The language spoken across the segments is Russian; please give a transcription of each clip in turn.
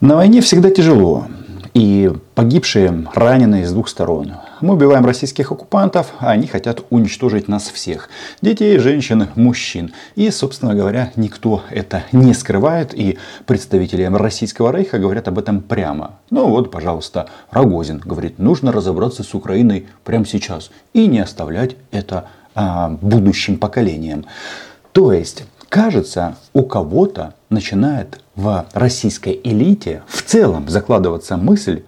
На войне всегда тяжело. И погибшие, раненые с двух сторон. Мы убиваем российских оккупантов, а они хотят уничтожить нас всех. Детей, женщин, мужчин. И, собственно говоря, никто это не скрывает. И представители российского рейха говорят об этом прямо. Ну вот, пожалуйста, Рогозин говорит, нужно разобраться с Украиной прямо сейчас. И не оставлять это а, будущим поколениям. То есть, кажется, у кого-то начинает в российской элите в целом закладываться мысль,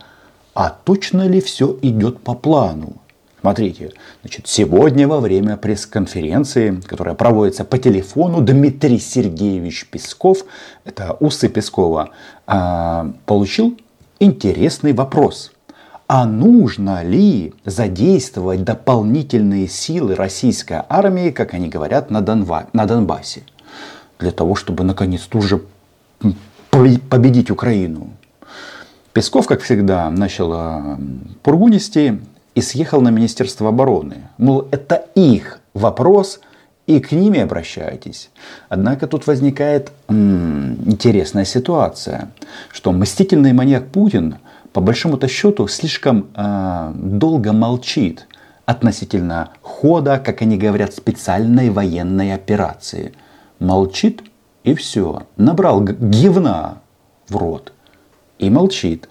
а точно ли все идет по плану? Смотрите, значит, сегодня во время пресс-конференции, которая проводится по телефону, Дмитрий Сергеевич Песков, это усы Пескова, а, получил интересный вопрос. А нужно ли задействовать дополнительные силы российской армии, как они говорят, на, Донва, на Донбассе? Для того, чтобы наконец-то уже победить Украину. Песков, как всегда, начал э, пургу нести и съехал на Министерство обороны. Мол, это их вопрос, и к ними обращайтесь. Однако тут возникает м- интересная ситуация, что мстительный маньяк Путин, по большому-то счету, слишком э, долго молчит относительно хода, как они говорят, специальной военной операции. Молчит и все. Набрал гивна в рот и молчит.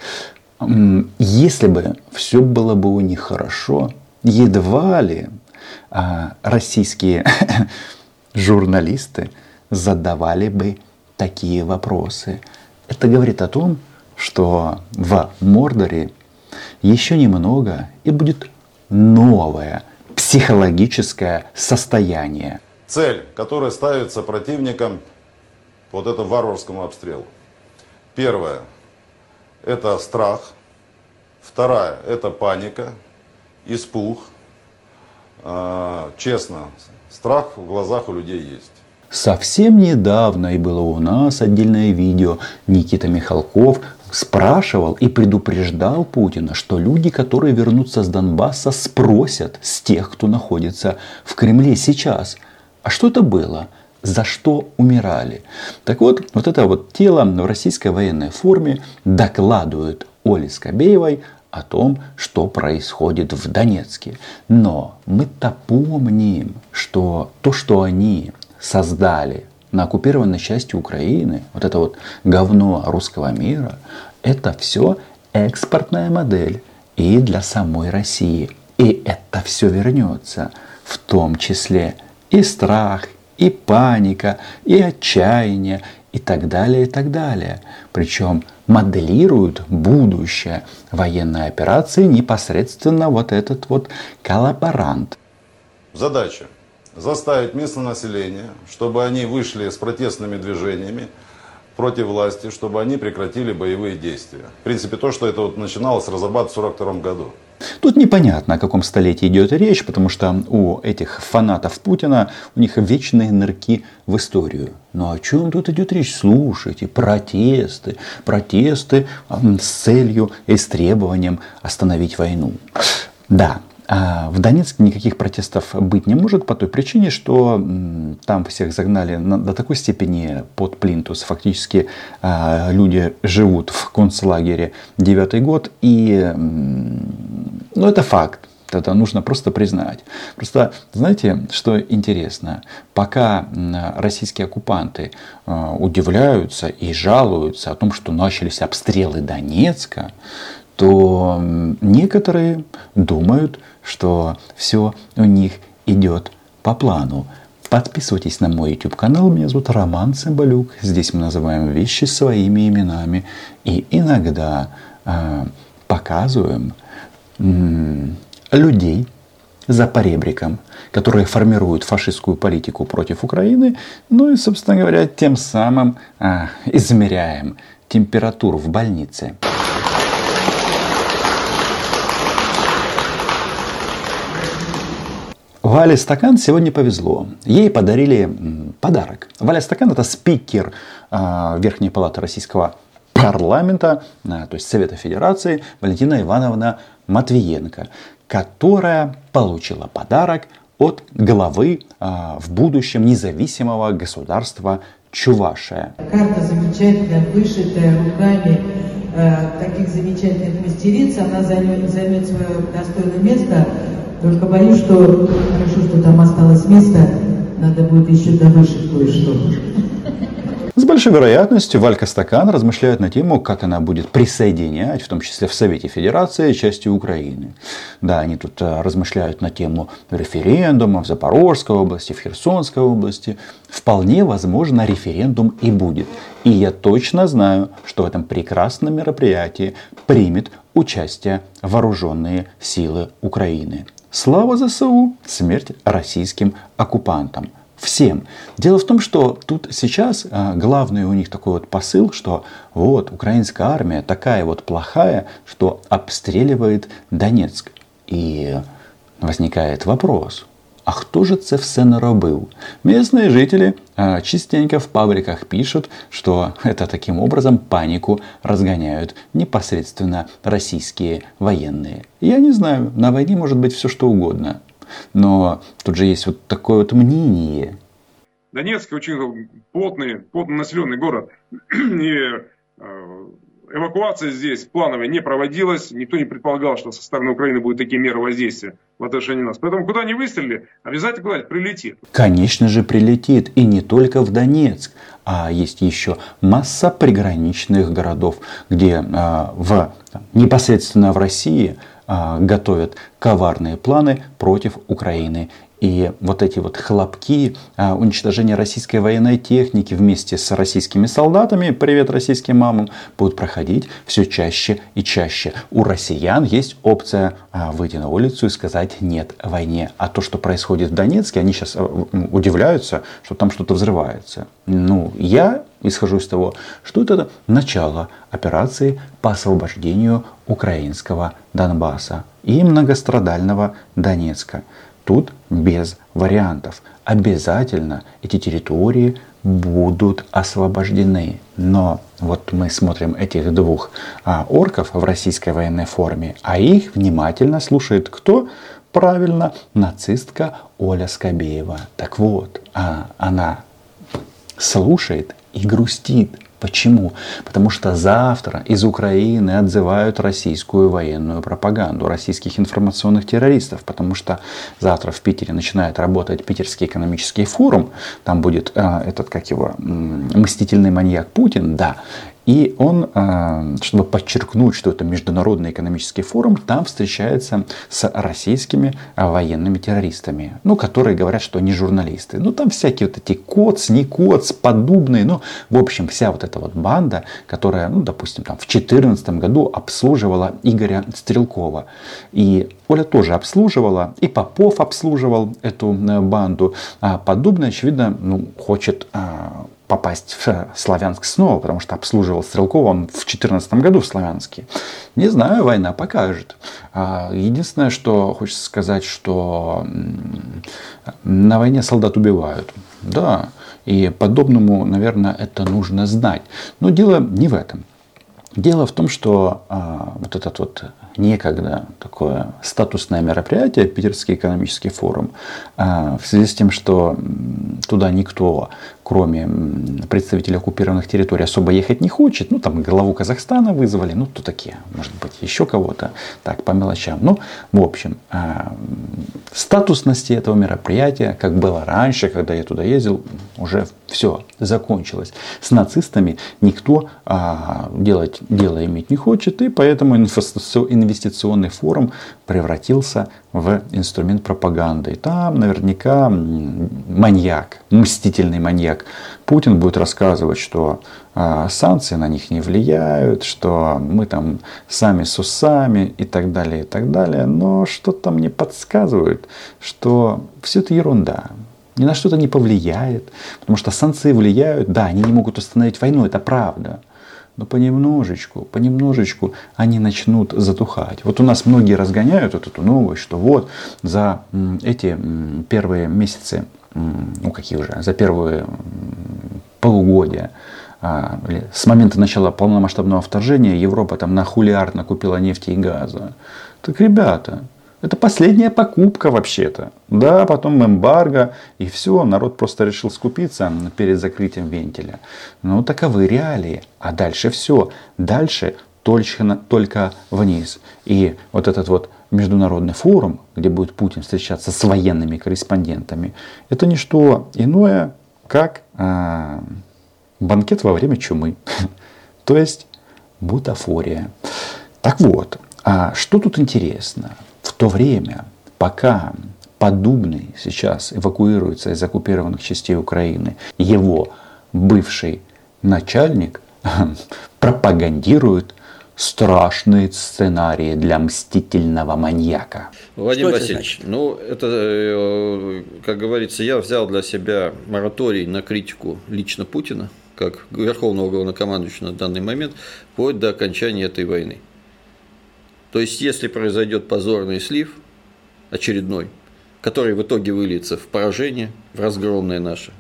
Если бы все было бы у них хорошо, едва ли а, российские журналисты задавали бы такие вопросы. Это говорит о том, что в Мордоре еще немного и будет новое психологическое состояние. Цель, которая ставится противником вот этому варварскому обстрелу. Первое – это страх. Вторая – это паника, испуг. А, честно, страх в глазах у людей есть. Совсем недавно, и было у нас отдельное видео, Никита Михалков спрашивал и предупреждал Путина, что люди, которые вернутся с Донбасса, спросят с тех, кто находится в Кремле сейчас. А что это было? За что умирали. Так вот, вот это вот тело в российской военной форме докладывает Оле Скобеевой о том, что происходит в Донецке. Но мы-то помним, что то, что они создали на оккупированной части Украины, вот это вот говно русского мира, это все экспортная модель и для самой России. И это все вернется, в том числе и страх, и паника, и отчаяние, и так далее, и так далее. Причем моделируют будущее военной операции непосредственно вот этот вот коллаборант. Задача заставить местное население, чтобы они вышли с протестными движениями против власти, чтобы они прекратили боевые действия. В принципе, то, что это вот начиналось разрабатывать в 1942 году. Тут непонятно, о каком столетии идет речь, потому что у этих фанатов Путина, у них вечные нырки в историю. Но о чем тут идет речь? Слушайте, протесты, протесты с целью и с требованием остановить войну. Да, а в Донецке никаких протестов быть не может по той причине, что там всех загнали до такой степени под плинтус. Фактически а, люди живут в концлагере девятый год. И ну, это факт. Это нужно просто признать. Просто, знаете, что интересно? Пока российские оккупанты а, удивляются и жалуются о том, что начались обстрелы Донецка, то некоторые думают, что все у них идет по плану. Подписывайтесь на мой YouTube канал. Меня зовут Роман Цымбалюк. Здесь мы называем вещи своими именами. И иногда э, показываем э, людей за поребриком, которые формируют фашистскую политику против Украины. Ну и, собственно говоря, тем самым э, измеряем температуру в больнице. Вале Стакан сегодня повезло. Ей подарили подарок. Валя Стакан это спикер э, Верхней Палаты Российского парламента, э, то есть Совета Федерации, Валентина Ивановна Матвиенко, которая получила подарок от главы э, в будущем независимого государства Чувашия. Карта замечательная, вышитая руками э, таких замечательных мастериц. Она займет, займет свое достойное место. Только боюсь, что хорошо, что там осталось место. Надо будет еще довышить кое-что. С большой вероятностью Валька Стакан размышляет на тему, как она будет присоединять, в том числе в Совете Федерации, части Украины. Да, они тут э, размышляют на тему референдума в Запорожской области, в Херсонской области. Вполне возможно, референдум и будет. И я точно знаю, что в этом прекрасном мероприятии примет участие вооруженные силы Украины. Слава ЗСУ, смерть российским оккупантам всем. Дело в том, что тут сейчас а, главный у них такой вот посыл, что вот украинская армия такая вот плохая, что обстреливает Донецк. И возникает вопрос, а хто же це все? Местные жители а, частенько в пабликах пишут, что это таким образом панику разгоняют непосредственно российские военные. Я не знаю, на войне может быть все что угодно. Но тут же есть вот такое вот мнение. Донецк очень плотный, плотно населенный город. И э, эвакуация здесь плановая не проводилась. Никто не предполагал, что со стороны Украины будут такие меры воздействия в отношении нас. Поэтому куда не выстрелили, обязательно куда-нибудь прилетит. Конечно же прилетит. И не только в Донецк. А есть еще масса приграничных городов, где э, в, непосредственно в России готовят коварные планы против Украины. И вот эти вот хлопки, а, уничтожение российской военной техники вместе с российскими солдатами, привет российским мамам, будут проходить все чаще и чаще. У россиян есть опция а, выйти на улицу и сказать нет войне. А то, что происходит в Донецке, они сейчас удивляются, что там что-то взрывается. Ну, я исхожу из того, что это начало операции по освобождению украинского Донбасса и многострадального Донецка. Тут без вариантов. Обязательно эти территории будут освобождены. Но вот мы смотрим этих двух а, орков в российской военной форме, а их внимательно слушает кто? Правильно, нацистка Оля Скобеева. Так вот, а, она слушает и грустит. Почему? Потому что завтра из Украины отзывают российскую военную пропаганду, российских информационных террористов, потому что завтра в Питере начинает работать Питерский экономический форум, там будет э, этот, как его, мстительный маньяк Путин, да, и он, а, чтобы подчеркнуть, что это международный экономический форум, там встречается с российскими военными террористами, ну, которые говорят, что они журналисты. Ну, там всякие вот эти коц, не коц, подобные. Ну, в общем, вся вот эта вот банда, которая, ну, допустим, там в 2014 году обслуживала Игоря Стрелкова. И Оля тоже обслуживала, и Попов обслуживал эту э, банду. А подобное, очевидно, ну, хочет а, попасть в Славянск снова, потому что обслуживал Стрелкова он в 2014 году в Славянске. Не знаю, война покажет. А, единственное, что хочется сказать, что на войне солдат убивают. Да, и подобному, наверное, это нужно знать. Но дело не в этом. Дело в том, что а, вот этот вот некогда такое статусное мероприятие, Питерский экономический форум, а, в связи с тем, что туда никто, кроме представителей оккупированных территорий, особо ехать не хочет, ну там главу Казахстана вызвали, ну то такие, может быть, еще кого-то, так, по мелочам. Ну, в общем, а, статусности этого мероприятия, как было раньше, когда я туда ездил, уже все закончилось. С нацистами никто а, делать дело иметь не хочет, и поэтому инвестиционный форум превратился в инструмент пропаганды. И там наверняка маньяк, мстительный маньяк Путин будет рассказывать, что а, санкции на них не влияют, что мы там сами с усами и так далее, и так далее. Но что-то мне подсказывает, что все это ерунда ни на что-то не повлияет, потому что санкции влияют, да, они не могут установить войну, это правда, но понемножечку, понемножечку они начнут затухать. Вот у нас многие разгоняют вот эту новость, что вот за эти первые месяцы, ну какие уже, за первые полугодия, а, с момента начала полномасштабного вторжения Европа там на хулиард накупила нефти и газа. Так, ребята, Это последняя покупка вообще-то. Да, потом эмбарго, и все, народ просто решил скупиться перед закрытием вентиля. Ну, таковы реалии. А дальше все. Дальше только, только вниз. И вот этот вот международный форум, где будет Путин встречаться с военными корреспондентами, это не что иное, как а, банкет во время чумы. То есть бутафория. Так вот, а что тут интересно? То время, пока Подубный сейчас эвакуируется из оккупированных частей Украины, его бывший начальник пропагандирует страшные сценарии для мстительного маньяка. Владимир Что Васильевич, это ну это, э, как говорится, я взял для себя мораторий на критику лично Путина, как верховного главнокомандующего на данный момент, вплоть до окончания этой войны. То есть, если произойдет позорный слив, очередной, который в итоге выльется в поражение, в разгромное наше,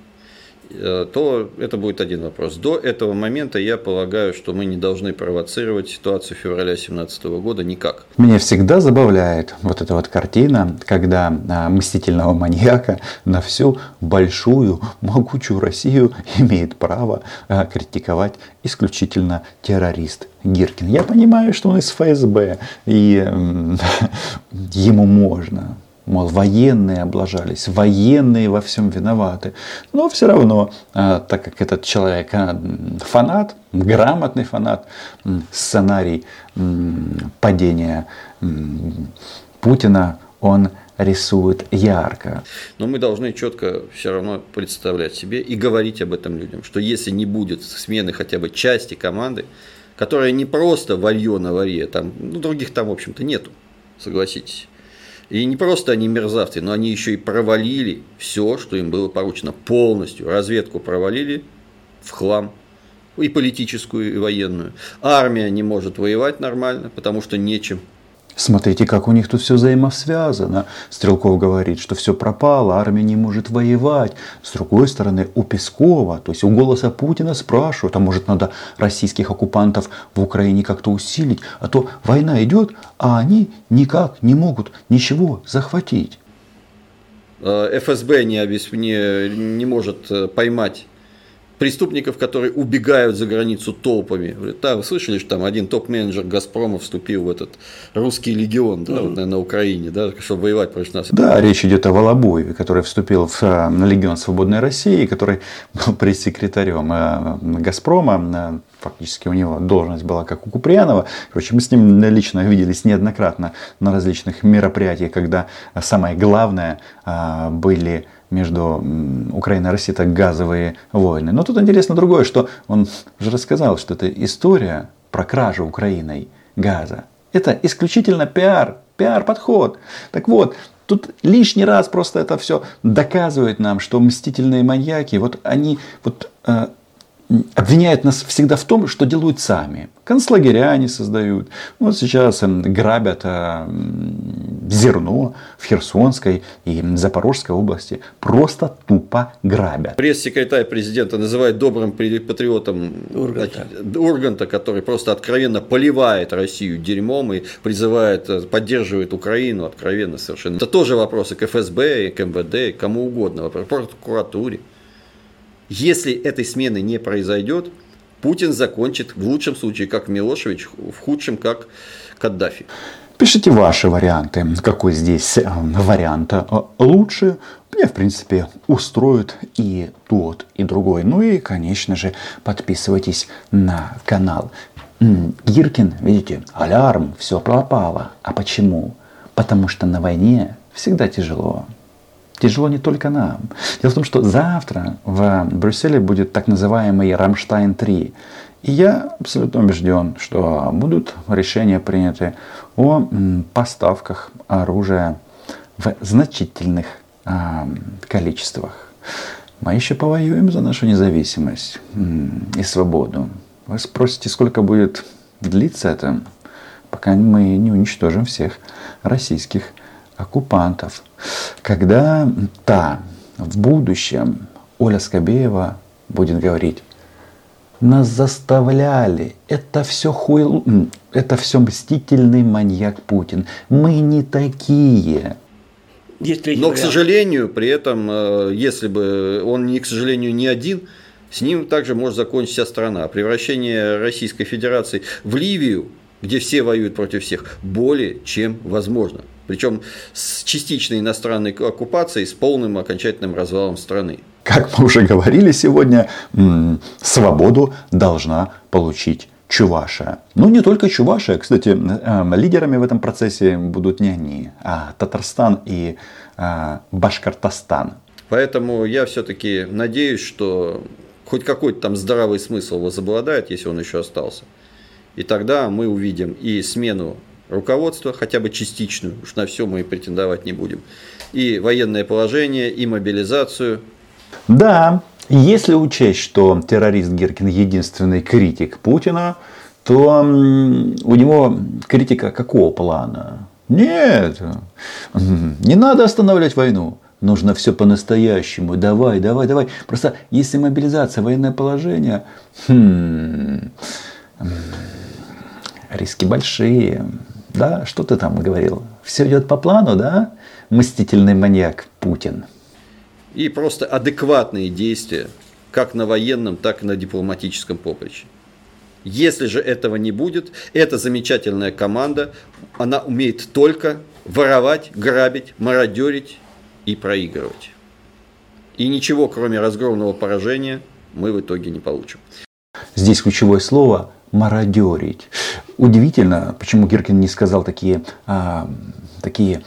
то это будет один вопрос. До этого момента я полагаю, что мы не должны провоцировать ситуацию февраля 2017 года никак. Меня всегда забавляет вот эта вот картина, когда а, мстительного маньяка на всю большую, могучую Россию имеет право а, критиковать исключительно террорист Гиркин. Я понимаю, что он из ФСБ, и ему можно мол, военные облажались, военные во всем виноваты. Но все равно, а, так как этот человек а, фанат, грамотный фанат, сценарий падения Путина, он рисует ярко. Но мы должны четко все равно представлять себе и говорить об этом людям, что если не будет смены хотя бы части команды, которая не просто варье на варье, там, ну, других там, в общем-то, нету, согласитесь. И не просто они мерзавцы, но они еще и провалили все, что им было поручено полностью. Разведку провалили в хлам. И политическую, и военную. Армия не может воевать нормально, потому что нечем. Смотрите, как у них тут все взаимосвязано. Стрелков говорит, что все пропало, армия не может воевать. С другой стороны, у Пескова, то есть у голоса Путина спрашивают, а может надо российских оккупантов в Украине как-то усилить, а то война идет, а они никак не могут ничего захватить. Э, ФСБ не, не, не может э, поймать преступников, которые убегают за границу толпами. Да, вы слышали, что там один топ-менеджер Газпрома вступил в этот русский легион да, вот, на Украине, да, чтобы воевать против нас. Да, речь идет о Волобоеве, который вступил в э, легион Свободной России, который был пресс-секретарем э, Газпрома. Э, фактически у него должность была как у Куприянова. Короче, мы с ним лично виделись неоднократно на различных мероприятиях, когда самое главное были между Украиной и Россией, это газовые войны. Но тут интересно другое, что он уже рассказал, что это история про кражу Украиной газа. Это исключительно пиар, пиар-подход. Так вот, Тут лишний раз просто это все доказывает нам, что мстительные маньяки, вот они вот э, обвиняют нас всегда в том, что делают сами. Концлагеря они создают. Вот сейчас эм, грабят э, зерно в Херсонской и Запорожской области. Просто тупо грабят. Пресс-секретарь президента называет добрым патриотом Урганта. Урганта, который просто откровенно поливает Россию дерьмом и призывает, э, поддерживает Украину откровенно совершенно. Это тоже вопросы к ФСБ, к МВД, кому угодно, к прокуратуре. Если этой смены не произойдет, Путин закончит в лучшем случае как Милошевич, в худшем как Каддафи. Пишите ваши варианты, какой здесь э, вариант э, лучше. Мне, в принципе, устроит и тот, и другой. Ну и, конечно же, подписывайтесь на канал. Гиркин, видите, алярм, все пропало. А почему? Потому что на войне всегда тяжело. Тяжело не только нам. Дело в том, что завтра в Брюсселе будет так называемый Рамштайн-3. И я абсолютно убежден, что будут решения приняты о поставках оружия в значительных а, количествах. Мы еще повоюем за нашу независимость и свободу. Вы спросите, сколько будет длиться это, пока мы не уничтожим всех российских оккупантов. Когда та в будущем Оля Скобеева будет говорить, Нас заставляли. Это все хуй... Это все мстительный маньяк Путин. Мы не такие. Но, к сожалению, при этом, э, если бы он, не, к сожалению, не один, с ним также может закончиться страна. Превращение Российской Федерации в Ливию, где все воюют против всех, более чем возможно. Причем с частичной иностранной оккупацией, с полным окончательным развалом страны. Как мы уже говорили сегодня, свободу должна получить Чувашия. Ну, не только Чувашия. Кстати, эм, лидерами в этом процессе будут не они, а Татарстан и э, Башкортостан. Поэтому я все-таки надеюсь, что хоть какой-то там здравый смысл возобладает, если он еще остался. И тогда мы увидим и смену руководства, хотя бы частичную, уж на все мы и претендовать не будем, и военное положение, и мобилизацию. Да, если учесть, что террорист Геркин единственный критик Путина, то у него критика какого плана? Нет, не надо останавливать войну. Нужно все по-настоящему. Давай, давай, давай. Просто если мобилизация, военное положение, хм, риски большие. Да, что ты там говорил? Все идет по плану, да? Мстительный маньяк Путин. И просто адекватные действия, как на военном, так и на дипломатическом поприще. Если же этого не будет, эта замечательная команда, она умеет только воровать, грабить, мародерить и проигрывать. И ничего, кроме разгромного поражения, мы в итоге не получим. Здесь ключевое слово мародерить. Удивительно, почему Гиркин не сказал такие, а, такие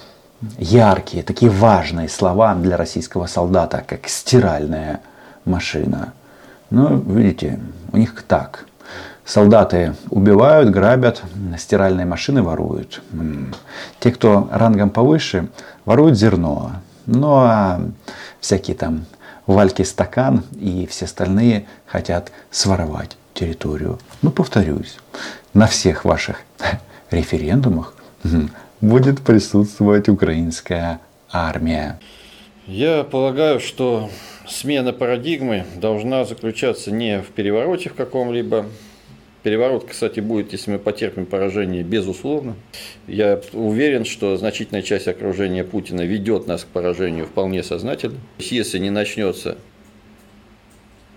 яркие, такие важные слова для российского солдата, как стиральная машина. Но, видите, у них так. Солдаты убивают, грабят, стиральные машины воруют. Те, кто рангом повыше, воруют зерно. Ну а всякие там Вальки Стакан и все остальные хотят своровать территорию. Ну, повторюсь, на всех ваших референдумах будет присутствовать украинская армия. Я полагаю, что смена парадигмы должна заключаться не в перевороте в каком-либо Переворот, кстати, будет, если мы потерпим поражение, безусловно. Я уверен, что значительная часть окружения Путина ведет нас к поражению вполне сознательно. Если не начнется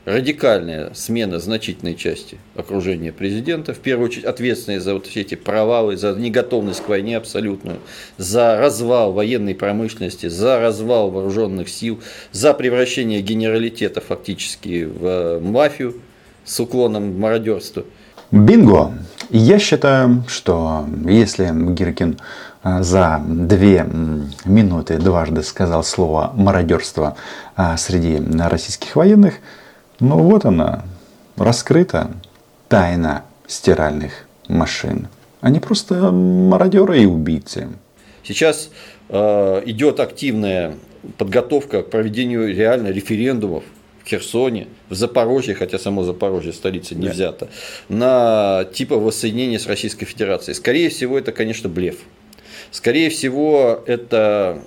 радикальная смена значительной части окружения президента, в первую очередь ответственные за вот эти провалы, за неготовность к войне абсолютную, за развал военной промышленности, за развал вооруженных сил, за превращение генералитета фактически в мафию с уклоном в мародерство – Бинго! Я считаю, что если Гиркин а, за две минуты дважды сказал слово мародерство а, среди российских военных, ну вот она, раскрыта тайна стиральных машин. Они просто мародеры и убийцы. Сейчас э, идет активная подготовка к проведению реально референдумов в Херсоне, в Запорожье, хотя само Запорожье столица не да. взята, на типа воссоединения с Российской Федерацией. Скорее всего, это, конечно, блеф. Скорее всего, это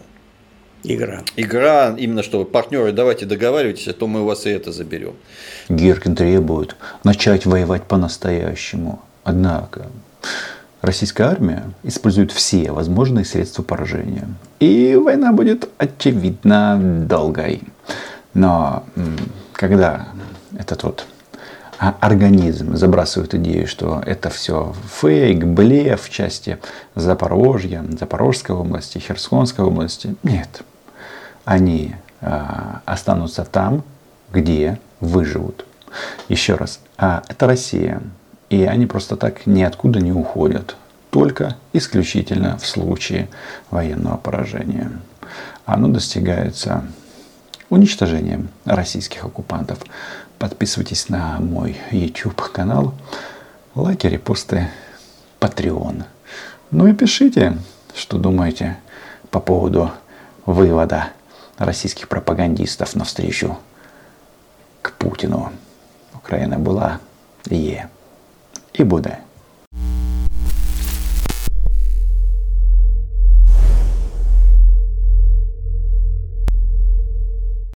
Игра. Игра, именно что партнеры, давайте договаривайтесь, а то мы у вас и это заберем. Геркин требует начать воевать по-настоящему. Однако, российская армия использует все возможные средства поражения. И война будет очевидно долгой. Но когда этот вот организм забрасывает идею, что это все фейк, блеф в части Запорожья, Запорожской области, Херсонской области. Нет. Они э, останутся там, где выживут. Еще раз, э, это Россия. И они просто так ниоткуда не уходят. Только исключительно в случае военного поражения. Оно достигается уничтожением российских оккупантов. Подписывайтесь на мой YouTube канал, лайки, репосты, Patreon. Ну и пишите, что думаете по поводу вывода российских пропагандистов навстречу к Путину. Украина была, є і буде.